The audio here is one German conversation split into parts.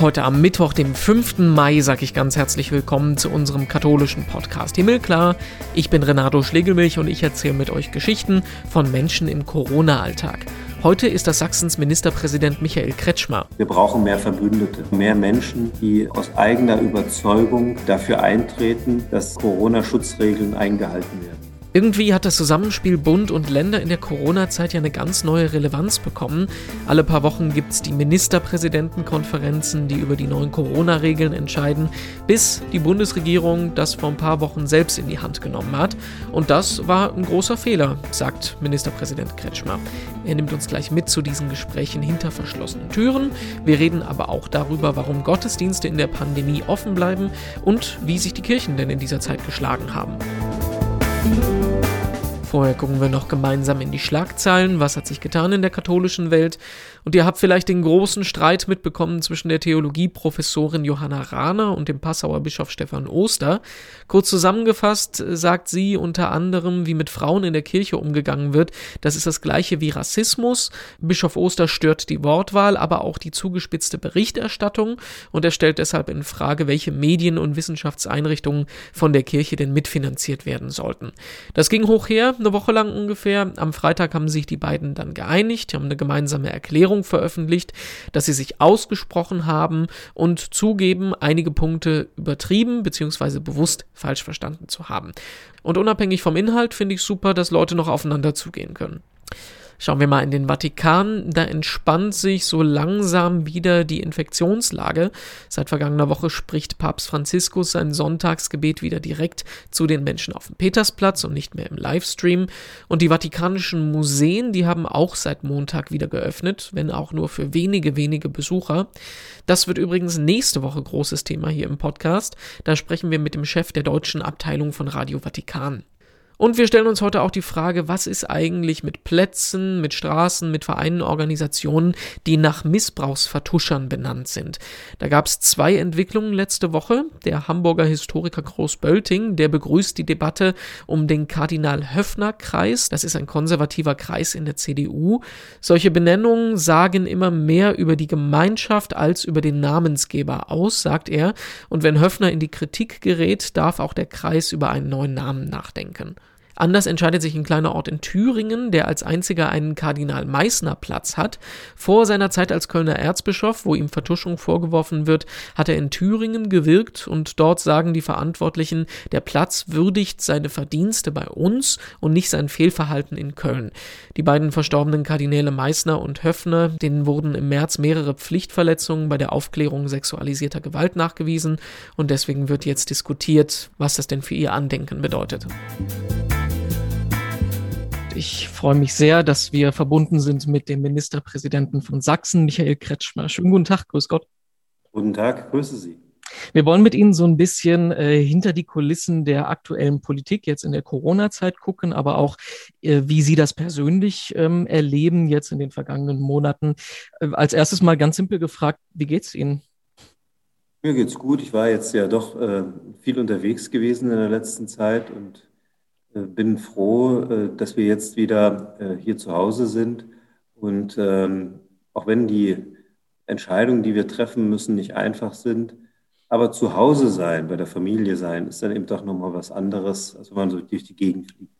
Heute am Mittwoch, dem 5. Mai, sage ich ganz herzlich willkommen zu unserem katholischen Podcast Himmelklar. Ich bin Renato Schlegelmilch und ich erzähle mit euch Geschichten von Menschen im Corona-Alltag. Heute ist das Sachsens Ministerpräsident Michael Kretschmer. Wir brauchen mehr Verbündete, mehr Menschen, die aus eigener Überzeugung dafür eintreten, dass Corona-Schutzregeln eingehalten werden. Irgendwie hat das Zusammenspiel Bund und Länder in der Corona-Zeit ja eine ganz neue Relevanz bekommen. Alle paar Wochen gibt es die Ministerpräsidentenkonferenzen, die über die neuen Corona-Regeln entscheiden, bis die Bundesregierung das vor ein paar Wochen selbst in die Hand genommen hat. Und das war ein großer Fehler, sagt Ministerpräsident Kretschmer. Er nimmt uns gleich mit zu diesen Gesprächen hinter verschlossenen Türen. Wir reden aber auch darüber, warum Gottesdienste in der Pandemie offen bleiben und wie sich die Kirchen denn in dieser Zeit geschlagen haben. Thank you. Vorher gucken wir noch gemeinsam in die Schlagzeilen. Was hat sich getan in der katholischen Welt? Und ihr habt vielleicht den großen Streit mitbekommen zwischen der Theologieprofessorin Johanna Rahner und dem Passauer Bischof Stefan Oster. Kurz zusammengefasst sagt sie unter anderem, wie mit Frauen in der Kirche umgegangen wird. Das ist das gleiche wie Rassismus. Bischof Oster stört die Wortwahl, aber auch die zugespitzte Berichterstattung und er stellt deshalb in Frage, welche Medien- und Wissenschaftseinrichtungen von der Kirche denn mitfinanziert werden sollten. Das ging hoch her, eine Woche lang ungefähr. Am Freitag haben sich die beiden dann geeinigt, haben eine gemeinsame Erklärung veröffentlicht, dass sie sich ausgesprochen haben und zugeben, einige Punkte übertrieben bzw. bewusst falsch verstanden zu haben. Und unabhängig vom Inhalt finde ich super, dass Leute noch aufeinander zugehen können. Schauen wir mal in den Vatikan. Da entspannt sich so langsam wieder die Infektionslage. Seit vergangener Woche spricht Papst Franziskus sein Sonntagsgebet wieder direkt zu den Menschen auf dem Petersplatz und nicht mehr im Livestream. Und die vatikanischen Museen, die haben auch seit Montag wieder geöffnet, wenn auch nur für wenige, wenige Besucher. Das wird übrigens nächste Woche großes Thema hier im Podcast. Da sprechen wir mit dem Chef der deutschen Abteilung von Radio Vatikan. Und wir stellen uns heute auch die Frage, was ist eigentlich mit Plätzen, mit Straßen, mit Vereinen, Organisationen, die nach Missbrauchsvertuschern benannt sind. Da gab es zwei Entwicklungen letzte Woche. Der Hamburger Historiker Groß-Bölting, der begrüßt die Debatte um den Kardinal-Höffner-Kreis. Das ist ein konservativer Kreis in der CDU. Solche Benennungen sagen immer mehr über die Gemeinschaft als über den Namensgeber aus, sagt er. Und wenn Höffner in die Kritik gerät, darf auch der Kreis über einen neuen Namen nachdenken. Anders entscheidet sich ein kleiner Ort in Thüringen, der als einziger einen Kardinal Meißner Platz hat. Vor seiner Zeit als Kölner Erzbischof, wo ihm Vertuschung vorgeworfen wird, hat er in Thüringen gewirkt und dort sagen die Verantwortlichen, der Platz würdigt seine Verdienste bei uns und nicht sein Fehlverhalten in Köln. Die beiden verstorbenen Kardinäle Meißner und Höffner, denen wurden im März mehrere Pflichtverletzungen bei der Aufklärung sexualisierter Gewalt nachgewiesen und deswegen wird jetzt diskutiert, was das denn für ihr Andenken bedeutet. Ich freue mich sehr, dass wir verbunden sind mit dem Ministerpräsidenten von Sachsen, Michael Kretschmer. Schönen guten Tag, grüß Gott. Guten Tag, grüße Sie. Wir wollen mit Ihnen so ein bisschen äh, hinter die Kulissen der aktuellen Politik jetzt in der Corona-Zeit gucken, aber auch, äh, wie Sie das persönlich ähm, erleben jetzt in den vergangenen Monaten. Äh, als erstes mal ganz simpel gefragt, wie geht's Ihnen? Mir geht's gut. Ich war jetzt ja doch äh, viel unterwegs gewesen in der letzten Zeit und bin froh, äh, dass wir jetzt wieder äh, hier zu Hause sind. Und ähm, auch wenn die Entscheidungen, die wir treffen müssen, nicht einfach sind, aber zu Hause sein, bei der Familie sein, ist dann eben doch nochmal was anderes, als wenn man so durch die Gegend fliegt.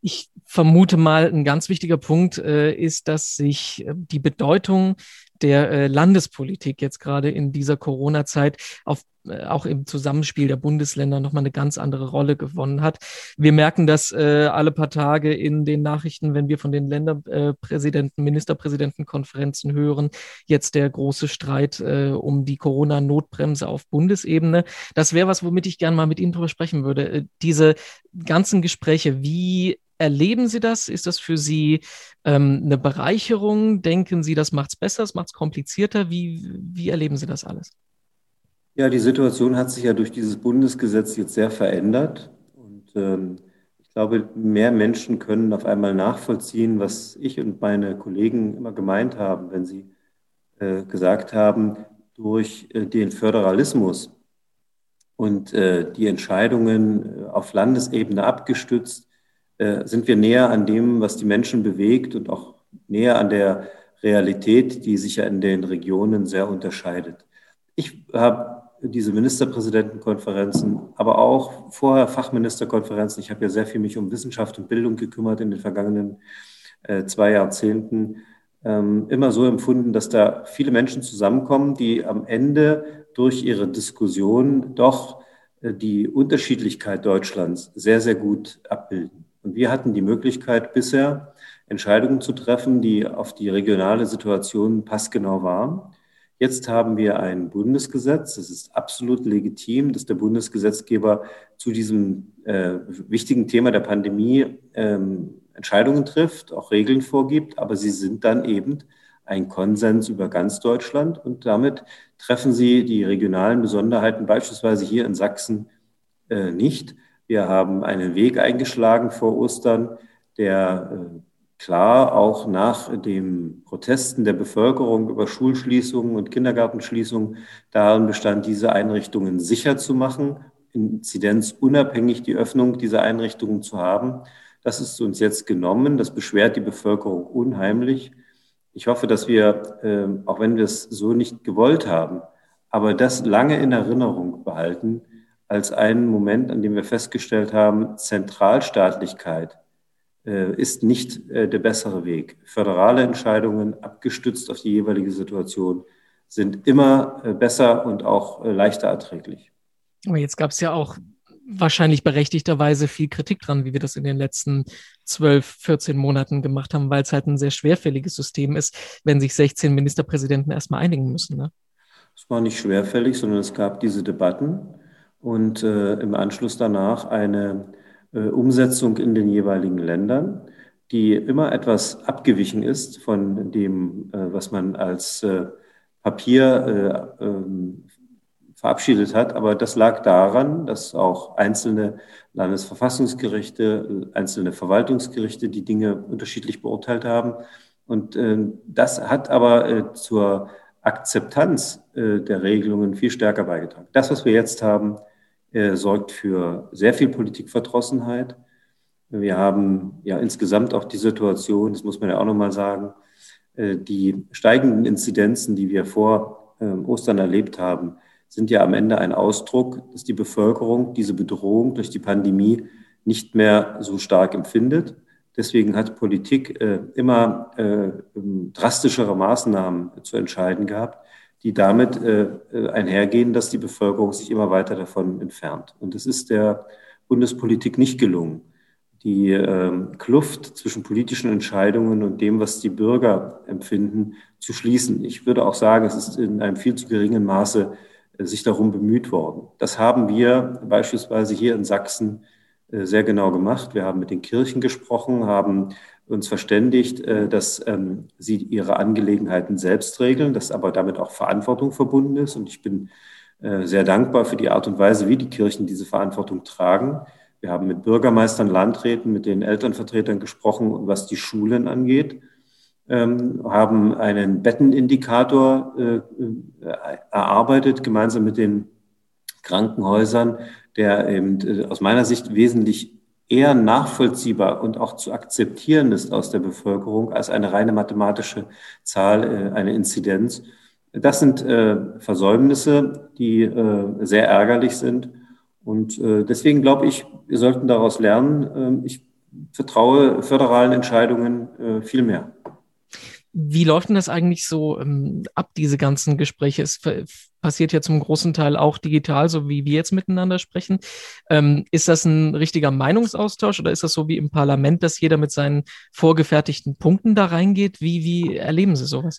Ich vermute mal, ein ganz wichtiger Punkt äh, ist, dass sich die Bedeutung der äh, Landespolitik jetzt gerade in dieser Corona-Zeit auf äh, auch im Zusammenspiel der Bundesländer nochmal eine ganz andere Rolle gewonnen hat. Wir merken das äh, alle paar Tage in den Nachrichten, wenn wir von den Länderpräsidenten, Ministerpräsidentenkonferenzen hören. Jetzt der große Streit äh, um die Corona-Notbremse auf Bundesebene. Das wäre was, womit ich gerne mal mit Ihnen drüber sprechen würde. Äh, diese ganzen Gespräche, wie erleben Sie das? Ist das für Sie ähm, eine Bereicherung? Denken Sie, das macht es besser, es macht es komplizierter? Wie, wie erleben Sie das alles? Ja, die Situation hat sich ja durch dieses Bundesgesetz jetzt sehr verändert. Und ähm, ich glaube, mehr Menschen können auf einmal nachvollziehen, was ich und meine Kollegen immer gemeint haben, wenn sie äh, gesagt haben, durch äh, den Föderalismus und äh, die Entscheidungen äh, auf Landesebene abgestützt, äh, sind wir näher an dem, was die Menschen bewegt und auch näher an der Realität, die sich ja in den Regionen sehr unterscheidet. Ich habe diese Ministerpräsidentenkonferenzen, aber auch vorher Fachministerkonferenzen. Ich habe ja sehr viel mich um Wissenschaft und Bildung gekümmert in den vergangenen äh, zwei Jahrzehnten. Ähm, immer so empfunden, dass da viele Menschen zusammenkommen, die am Ende durch ihre Diskussion doch äh, die Unterschiedlichkeit Deutschlands sehr, sehr gut abbilden. Und wir hatten die Möglichkeit bisher, Entscheidungen zu treffen, die auf die regionale Situation passgenau waren. Jetzt haben wir ein Bundesgesetz. Es ist absolut legitim, dass der Bundesgesetzgeber zu diesem äh, wichtigen Thema der Pandemie ähm, Entscheidungen trifft, auch Regeln vorgibt, aber sie sind dann eben ein Konsens über ganz Deutschland und damit treffen sie die regionalen Besonderheiten beispielsweise hier in Sachsen äh, nicht. Wir haben einen Weg eingeschlagen vor Ostern, der äh, klar auch nach den Protesten der Bevölkerung über Schulschließungen und Kindergartenschließungen darin bestand, diese Einrichtungen sicher zu machen, inzidenzunabhängig die Öffnung dieser Einrichtungen zu haben. Das ist uns jetzt genommen. Das beschwert die Bevölkerung unheimlich. Ich hoffe, dass wir, ähm, auch wenn wir es so nicht gewollt haben, aber das lange in Erinnerung behalten als einen Moment, an dem wir festgestellt haben, Zentralstaatlichkeit äh, ist nicht äh, der bessere Weg. Föderale Entscheidungen, abgestützt auf die jeweilige Situation, sind immer äh, besser und auch leichter erträglich. Aber jetzt gab es ja auch wahrscheinlich berechtigterweise viel Kritik dran, wie wir das in den letzten 12, 14 Monaten gemacht haben, weil es halt ein sehr schwerfälliges System ist, wenn sich 16 Ministerpräsidenten erstmal einigen müssen. Ne? Es war nicht schwerfällig, sondern es gab diese Debatten und äh, im Anschluss danach eine äh, Umsetzung in den jeweiligen Ländern, die immer etwas abgewichen ist von dem, äh, was man als äh, Papier ähm, verabschiedet hat. Aber das lag daran, dass auch einzelne Landesverfassungsgerichte, einzelne Verwaltungsgerichte die Dinge unterschiedlich beurteilt haben. Und das hat aber zur Akzeptanz der Regelungen viel stärker beigetragen. Das, was wir jetzt haben, er sorgt für sehr viel Politikverdrossenheit. Wir haben ja insgesamt auch die Situation, das muss man ja auch nochmal sagen, äh, die steigenden Inzidenzen, die wir vor ähm, Ostern erlebt haben, sind ja am Ende ein Ausdruck, dass die Bevölkerung diese Bedrohung durch die Pandemie nicht mehr so stark empfindet. Deswegen hat Politik äh, immer äh, drastischere Maßnahmen zu entscheiden gehabt die damit äh, äh, einhergehen, dass die Bevölkerung sich immer weiter davon entfernt. Und es ist der Bundespolitik nicht gelungen, die äh, Kluft zwischen politischen Entscheidungen und dem, was die Bürger empfinden, zu schließen. Ich würde auch sagen, es ist in einem viel zu geringen Maße äh, sich darum bemüht worden. Das haben wir beispielsweise hier in Sachsen äh, sehr genau gemacht. Wir haben mit den Kirchen gesprochen, haben uns verständigt, äh, dass ähm, sie ihre Angelegenheiten selbst regeln, dass aber damit auch Verantwortung verbunden ist. Und ich bin äh, sehr dankbar für die Art und Weise, wie die Kirchen diese Verantwortung tragen. Wir haben mit Bürgermeistern, Landräten, mit den Elternvertretern gesprochen, was die Schulen angeht, ähm, haben einen Bettenindikator äh, erarbeitet, gemeinsam mit den Krankenhäusern, der eben aus meiner Sicht wesentlich eher nachvollziehbar und auch zu akzeptieren ist aus der Bevölkerung als eine reine mathematische Zahl, äh, eine Inzidenz. Das sind äh, Versäumnisse, die äh, sehr ärgerlich sind. Und deswegen glaube ich, wir sollten daraus lernen. Ähm, ich vertraue föderalen Entscheidungen viel mehr. Wie läuft denn das eigentlich so ähm, ab, diese ganzen Gespräche? Es passiert ja zum großen Teil auch digital, so wie wir jetzt miteinander sprechen. Ähm, ist das ein richtiger Meinungsaustausch oder ist das so wie im Parlament, dass jeder mit seinen vorgefertigten Punkten da reingeht? Wie, wie erleben Sie sowas?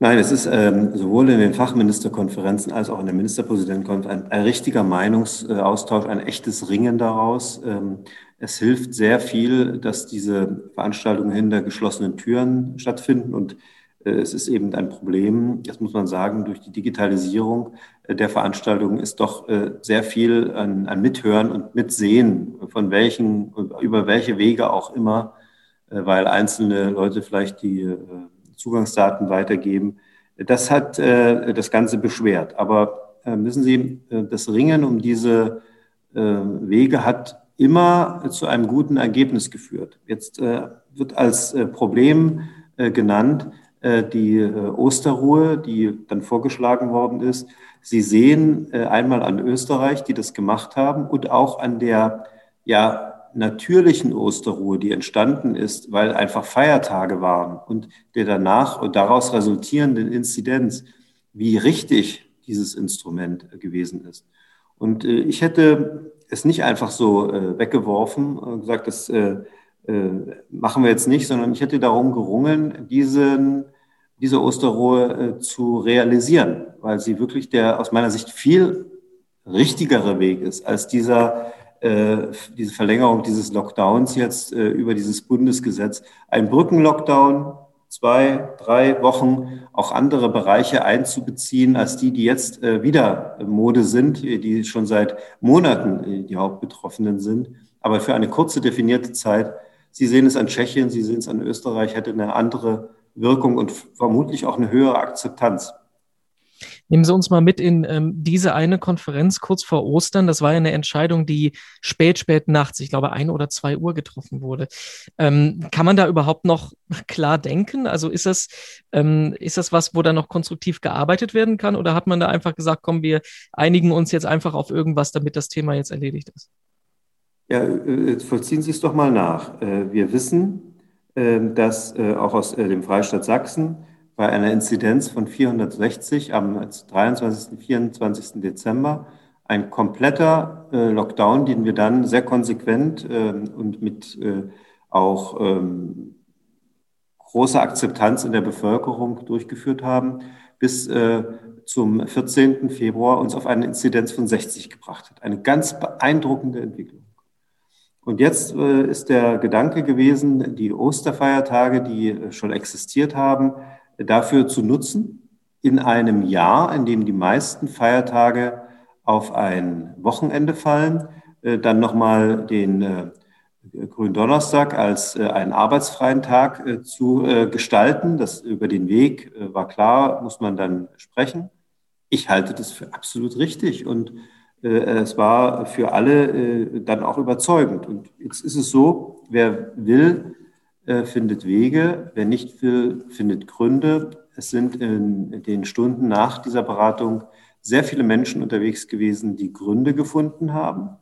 Nein, es ist ähm, sowohl in den Fachministerkonferenzen als auch in der Ministerpräsidentenkonferenz ein, ein richtiger Meinungsaustausch, ein echtes Ringen daraus. Ähm, es hilft sehr viel, dass diese Veranstaltungen hinter geschlossenen Türen stattfinden und äh, es ist eben ein Problem, das muss man sagen, durch die Digitalisierung äh, der Veranstaltungen ist doch äh, sehr viel an, an Mithören und Mitsehen, von welchen, über welche Wege auch immer, weil einzelne Leute vielleicht die Zugangsdaten weitergeben. Das hat das Ganze beschwert. Aber wissen Sie, das Ringen um diese Wege hat immer zu einem guten Ergebnis geführt. Jetzt wird als Problem genannt, äh, die äh, Osterruhe, die dann vorgeschlagen worden ist. Sie sehen äh, einmal an Österreich, die das gemacht haben, und auch an der ja, natürlichen Osterruhe, die entstanden ist, weil einfach Feiertage waren und der danach und daraus resultierenden Inzidenz, wie richtig dieses Instrument gewesen ist. Und ich hätte es nicht einfach so weggeworfen und gesagt, das machen wir jetzt nicht, sondern ich hätte darum gerungen, diesen diese Osterruhe äh, zu realisieren, weil sie wirklich der aus meiner Sicht viel richtigere Weg ist als dieser äh, diese Verlängerung dieses Lockdowns jetzt äh, über dieses Bundesgesetz. Ein Brückenlockdown, zwei, drei Wochen, auch andere Bereiche einzubeziehen als die, die jetzt äh, wieder Mode sind, die schon seit Monaten äh, die Hauptbetroffenen sind, aber für eine kurze definierte Zeit. Sie sehen es an Tschechien, Sie sehen es an Österreich, hätte eine andere Wirkung und vermutlich auch eine höhere Akzeptanz. Nehmen Sie uns mal mit in ähm, diese eine Konferenz kurz vor Ostern. Das war ja eine Entscheidung, die spät, spät nachts, ich glaube ein oder zwei Uhr getroffen wurde. Ähm, kann man da überhaupt noch klar denken? Also ist das, ähm, ist das was, wo da noch konstruktiv gearbeitet werden kann? Oder hat man da einfach gesagt, komm, wir einigen uns jetzt einfach auf irgendwas, damit das Thema jetzt erledigt ist? Ja, äh, vollziehen Sie es doch mal nach. Äh, wir wissen, ähm, dass äh, auch aus dem Freistaat Sachsen bei einer Inzidenz von 460 am 23. 24. Dezember ein kompletter äh, Lockdown, den wir dann sehr konsequent ähm, und mit auch ähm, großer Akzeptanz in der Bevölkerung durchgeführt haben, bis zum 14. Februar uns auf eine Inzidenz von 60 gebracht hat. Eine ganz beeindruckende Entwicklung. Und jetzt äh, ist der Gedanke gewesen, die Osterfeiertage, die äh, schon existiert haben, dafür zu nutzen, in einem Jahr, in dem die meisten Feiertage auf ein Wochenende fallen, äh, dann nochmal den äh, Gründonnerstag als äh, einen arbeitsfreien Tag zu gestalten. Das über den Weg war klar, muss man dann sprechen. Ich halte das für absolut richtig und es war für alle dann auch überzeugend. Und jetzt ist es so, wer will, äh, findet Wege, wer nicht will, findet Gründe. Es sind in den Stunden nach dieser Beratung sehr viele Menschen unterwegs gewesen, die Gründe gefunden haben.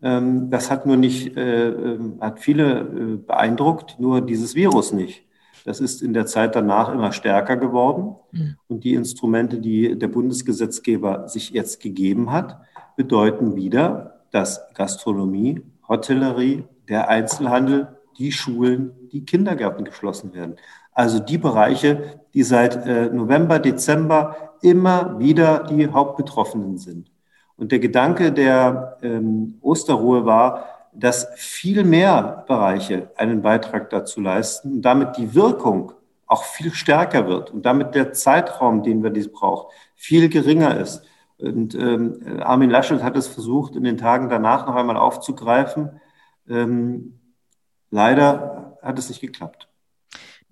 Ähm, das hat nur nicht, ähm, hat viele beeindruckt, nur dieses Virus nicht. Das ist in der Zeit danach immer stärker geworden. Mhm. Und die Instrumente, die der Bundesgesetzgeber sich jetzt gegeben hat, bedeuten wieder, dass Gastronomie, Hotellerie, der Einzelhandel, die Schulen, die Kindergärten geschlossen werden. Also die Bereiche, die seit äh, November, Dezember immer wieder die Hauptbetroffenen sind. Und der Gedanke der ähm, Osterruhe war, dass viel mehr Bereiche einen Beitrag dazu leisten und damit die Wirkung auch viel stärker wird und damit der Zeitraum, den wir dies brauchen, viel geringer ist. Und ähm, Armin Laschet hat es versucht, in den Tagen danach noch einmal aufzugreifen. Ähm, leider hat es nicht geklappt.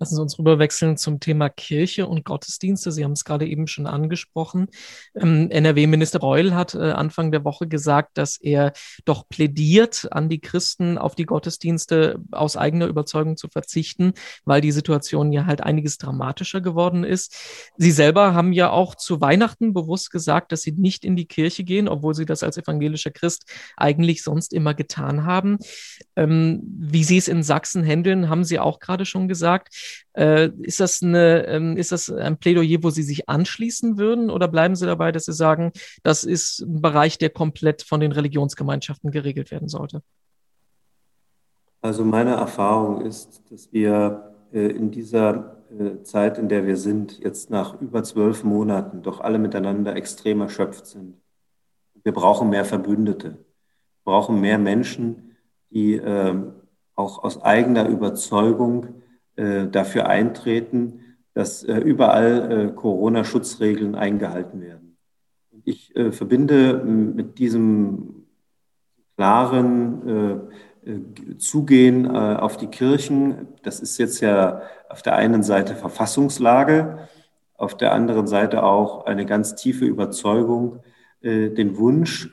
Lassen Sie uns rüberwechseln zum Thema Kirche und Gottesdienste. Sie haben es gerade eben schon angesprochen. Ähm, NRW-Minister Reul hat äh, Anfang der Woche gesagt, dass er doch plädiert, an die Christen auf die Gottesdienste aus eigener Überzeugung zu verzichten, weil die Situation ja halt einiges dramatischer geworden ist. Sie selber haben ja auch zu Weihnachten bewusst gesagt, dass Sie nicht in die Kirche gehen, obwohl Sie das als evangelischer Christ eigentlich sonst immer getan haben. Ähm, wie Sie es in Sachsen handeln, haben Sie auch gerade schon gesagt. Äh, ist, das eine, ähm, ist das ein Plädoyer, wo Sie sich anschließen würden oder bleiben Sie dabei, dass Sie sagen, das ist ein Bereich, der komplett von den Religionsgemeinschaften geregelt werden sollte? Also meine Erfahrung ist, dass wir äh, in dieser äh, Zeit, in der wir sind, jetzt nach über zwölf Monaten doch alle miteinander extrem erschöpft sind. Wir brauchen mehr Verbündete, wir brauchen mehr Menschen, die ähm, auch aus eigener Überzeugung äh, dafür eintreten, dass äh, überall äh, Corona-Schutzregeln eingehalten werden. Ich verbinde mit diesem klaren Zugehen auf die Kirchen, das ist jetzt ja auf der einen Seite Verfassungslage, auf der anderen Seite auch eine ganz tiefe Überzeugung, den Wunsch,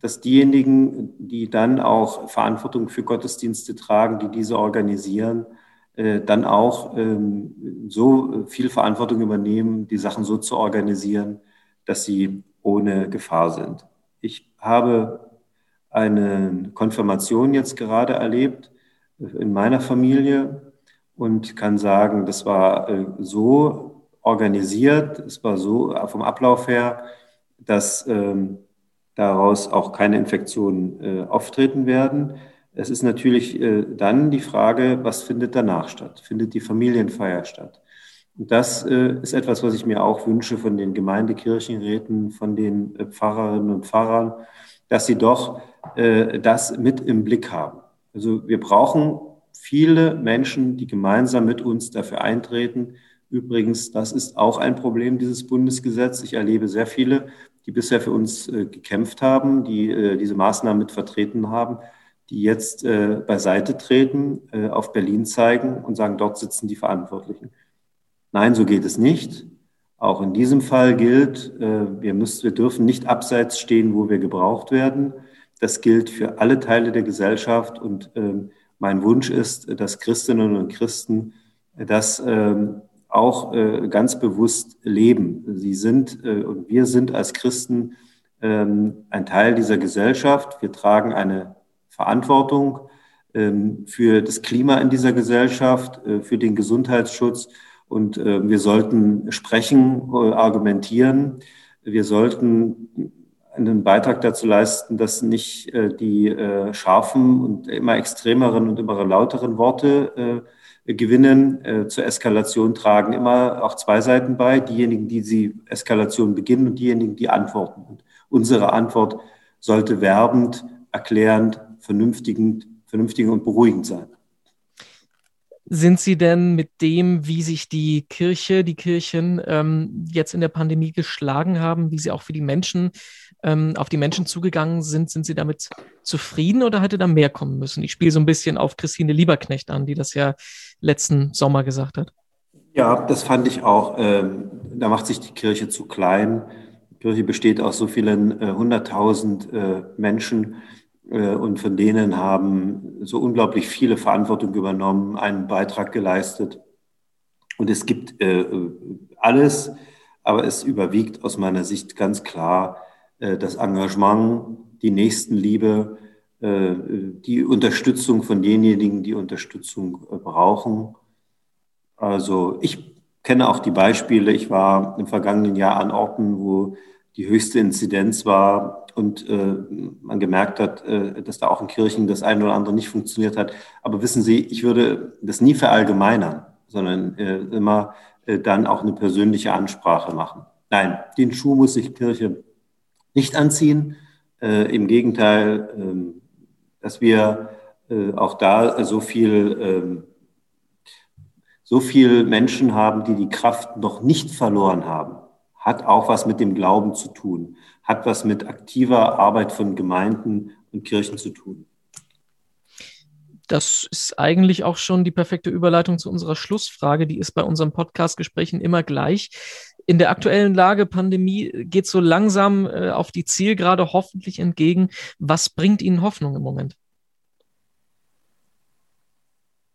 dass diejenigen, die dann auch Verantwortung für Gottesdienste tragen, die diese organisieren, äh, dann auch ähm, so viel Verantwortung übernehmen, die Sachen so zu organisieren, dass sie ohne Gefahr sind. Ich habe eine Konfirmation jetzt gerade erlebt in meiner Familie und kann sagen, das war äh, so organisiert, es war so vom Ablauf her, dass ähm, daraus auch keine Infektionen äh, auftreten werden. Es ist natürlich äh, dann die Frage, was findet danach statt? Findet die Familienfeier statt? Und das äh, ist etwas, was ich mir auch wünsche von den Gemeindekirchenräten, von den äh, Pfarrerinnen und Pfarrern, dass sie doch äh, das mit im Blick haben. Also wir brauchen viele Menschen, die gemeinsam mit uns dafür eintreten. Übrigens, das ist auch ein Problem dieses Bundesgesetzes. Ich erlebe sehr viele, die bisher für uns äh, gekämpft haben, die äh, diese Maßnahmen mit vertreten haben, die jetzt äh, beiseite treten, äh, auf Berlin zeigen und sagen, dort sitzen die Verantwortlichen. Nein, so geht es nicht. Auch in diesem Fall gilt, äh, wir, müssen, wir dürfen nicht abseits stehen, wo wir gebraucht werden. Das gilt für alle Teile der Gesellschaft. Und ähm, mein Wunsch ist, dass Christinnen und Christen das ähm, auch äh, ganz bewusst leben. Sie sind und wir sind als Christen ähm, ein Teil dieser Gesellschaft. Wir tragen eine Verantwortung ähm, für das Klima in dieser Gesellschaft, äh, für den Gesundheitsschutz. Und äh, wir sollten sprechen, äh, argumentieren. Wir sollten einen Beitrag dazu leisten, dass nicht die scharfen und immer extremeren und immer lauteren Worte gewinnen, zur Eskalation tragen immer auch zwei Seiten bei. Diejenigen, die die Eskalation beginnen und diejenigen, die antworten. Und unsere Antwort sollte werbend, erklärend, vernünftigend, vernünftigend und beruhigend sein. Sind Sie denn mit dem, wie sich die Kirche, die Kirchen ähm, jetzt in der Pandemie geschlagen haben, wie sie auch für die Menschen, ähm, auf die Menschen zugegangen sind, sind Sie damit zufrieden oder hätte da mehr kommen müssen? Ich spiele so ein bisschen auf Christine Lieberknecht an, die das ja letzten Sommer gesagt hat. Ja, das fand ich auch. Ähm, da macht sich die Kirche zu klein. Die Kirche besteht aus so vielen äh, hunderttausend äh, Menschen äh, und von denen haben so unglaublich viele Verantwortung übernommen, einen Beitrag geleistet. Und es gibt äh, alles, aber es überwiegt aus meiner Sicht ganz klar äh, das Engagement, die Nächstenliebe, die Unterstützung von denjenigen, die Unterstützung brauchen. Also ich kenne auch die Beispiele. Ich war im vergangenen Jahr an Orten, wo die höchste Inzidenz war und äh, man gemerkt hat, äh, dass da auch in Kirchen das eine oder andere nicht funktioniert hat. Aber wissen Sie, ich würde das nie verallgemeinern, sondern äh, immer äh, dann auch eine persönliche Ansprache machen. Nein, den Schuh muss sich Kirche nicht anziehen. Äh, Im Gegenteil, ähm, dass wir äh, auch da so viel ähm, so viel Menschen haben, die die Kraft noch nicht verloren haben hat auch was mit dem Glauben zu tun, hat was mit aktiver Arbeit von Gemeinden und Kirchen zu tun. Das ist eigentlich auch schon die perfekte Überleitung zu unserer Schlussfrage. Die ist bei unseren Podcast-Gesprächen immer gleich. In der aktuellen Lage Pandemie geht so langsam äh, auf die Zielgerade hoffentlich entgegen. Was bringt Ihnen Hoffnung im Moment?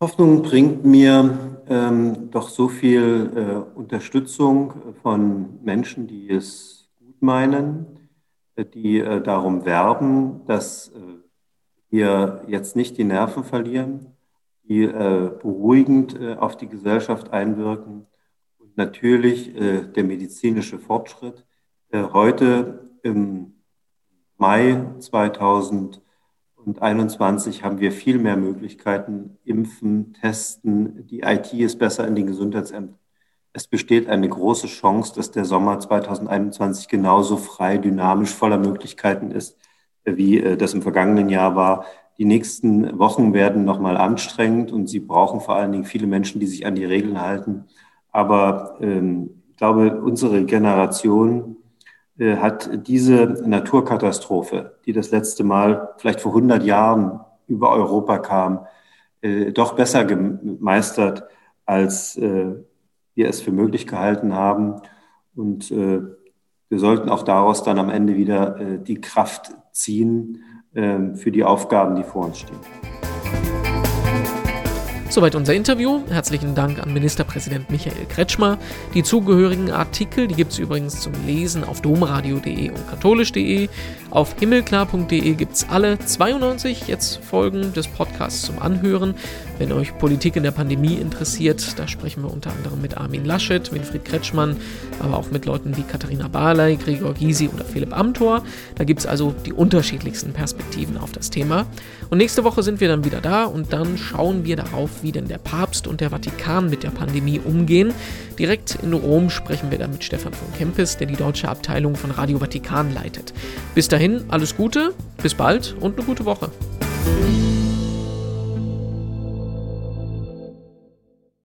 Hoffnung bringt mir ähm, doch so viel äh, Unterstützung von Menschen, die es gut meinen, äh, die äh, darum werben, dass äh, wir jetzt nicht die Nerven verlieren, die äh, beruhigend äh, auf die Gesellschaft einwirken und natürlich der medizinische Fortschritt. heute im Mai 2020 und 21 haben wir viel mehr Möglichkeiten, impfen, testen. Die IT ist besser in den Gesundheitsämtern. Es besteht eine große Chance, dass der Sommer 2021 genauso frei, dynamisch, voller Möglichkeiten ist, wie äh, das im vergangenen Jahr war. Die nächsten Wochen werden nochmal anstrengend und Sie brauchen vor allen Dingen viele Menschen, die sich an die Regeln halten. Aber ähm, ich glaube, unsere Generation hat diese Naturkatastrophe, die das letzte Mal vielleicht vor 100 Jahren über Europa kam, äh, doch besser gemeistert, als äh, wir es für möglich gehalten haben. Und wir sollten auch daraus dann am Ende wieder die Kraft ziehen für die Aufgaben, die vor uns stehen. Soweit unser Interview. Herzlichen Dank an Ministerpräsident Michael Kretschmer. Die zugehörigen Artikel, die gibt es übrigens zum Lesen auf domradio.de und katholisch.de. Auf himmelklar.de gibt es alle 92 jetzt Folgen des Podcasts zum Anhören. Wenn euch Politik in der Pandemie interessiert, da sprechen wir unter anderem mit Armin Laschet, Winfried Kretschmann, aber auch mit Leuten wie Katharina Barley, Gregor Gysi oder Philipp Amthor. Da gibt es also die unterschiedlichsten Perspektiven auf das Thema. Und nächste Woche sind wir dann wieder da und dann schauen wir darauf, wie denn der Papst und der Vatikan mit der Pandemie umgehen. Direkt in Rom sprechen wir dann mit Stefan von Kempis, der die deutsche Abteilung von Radio Vatikan leitet. Bis dahin alles Gute, bis bald und eine gute Woche.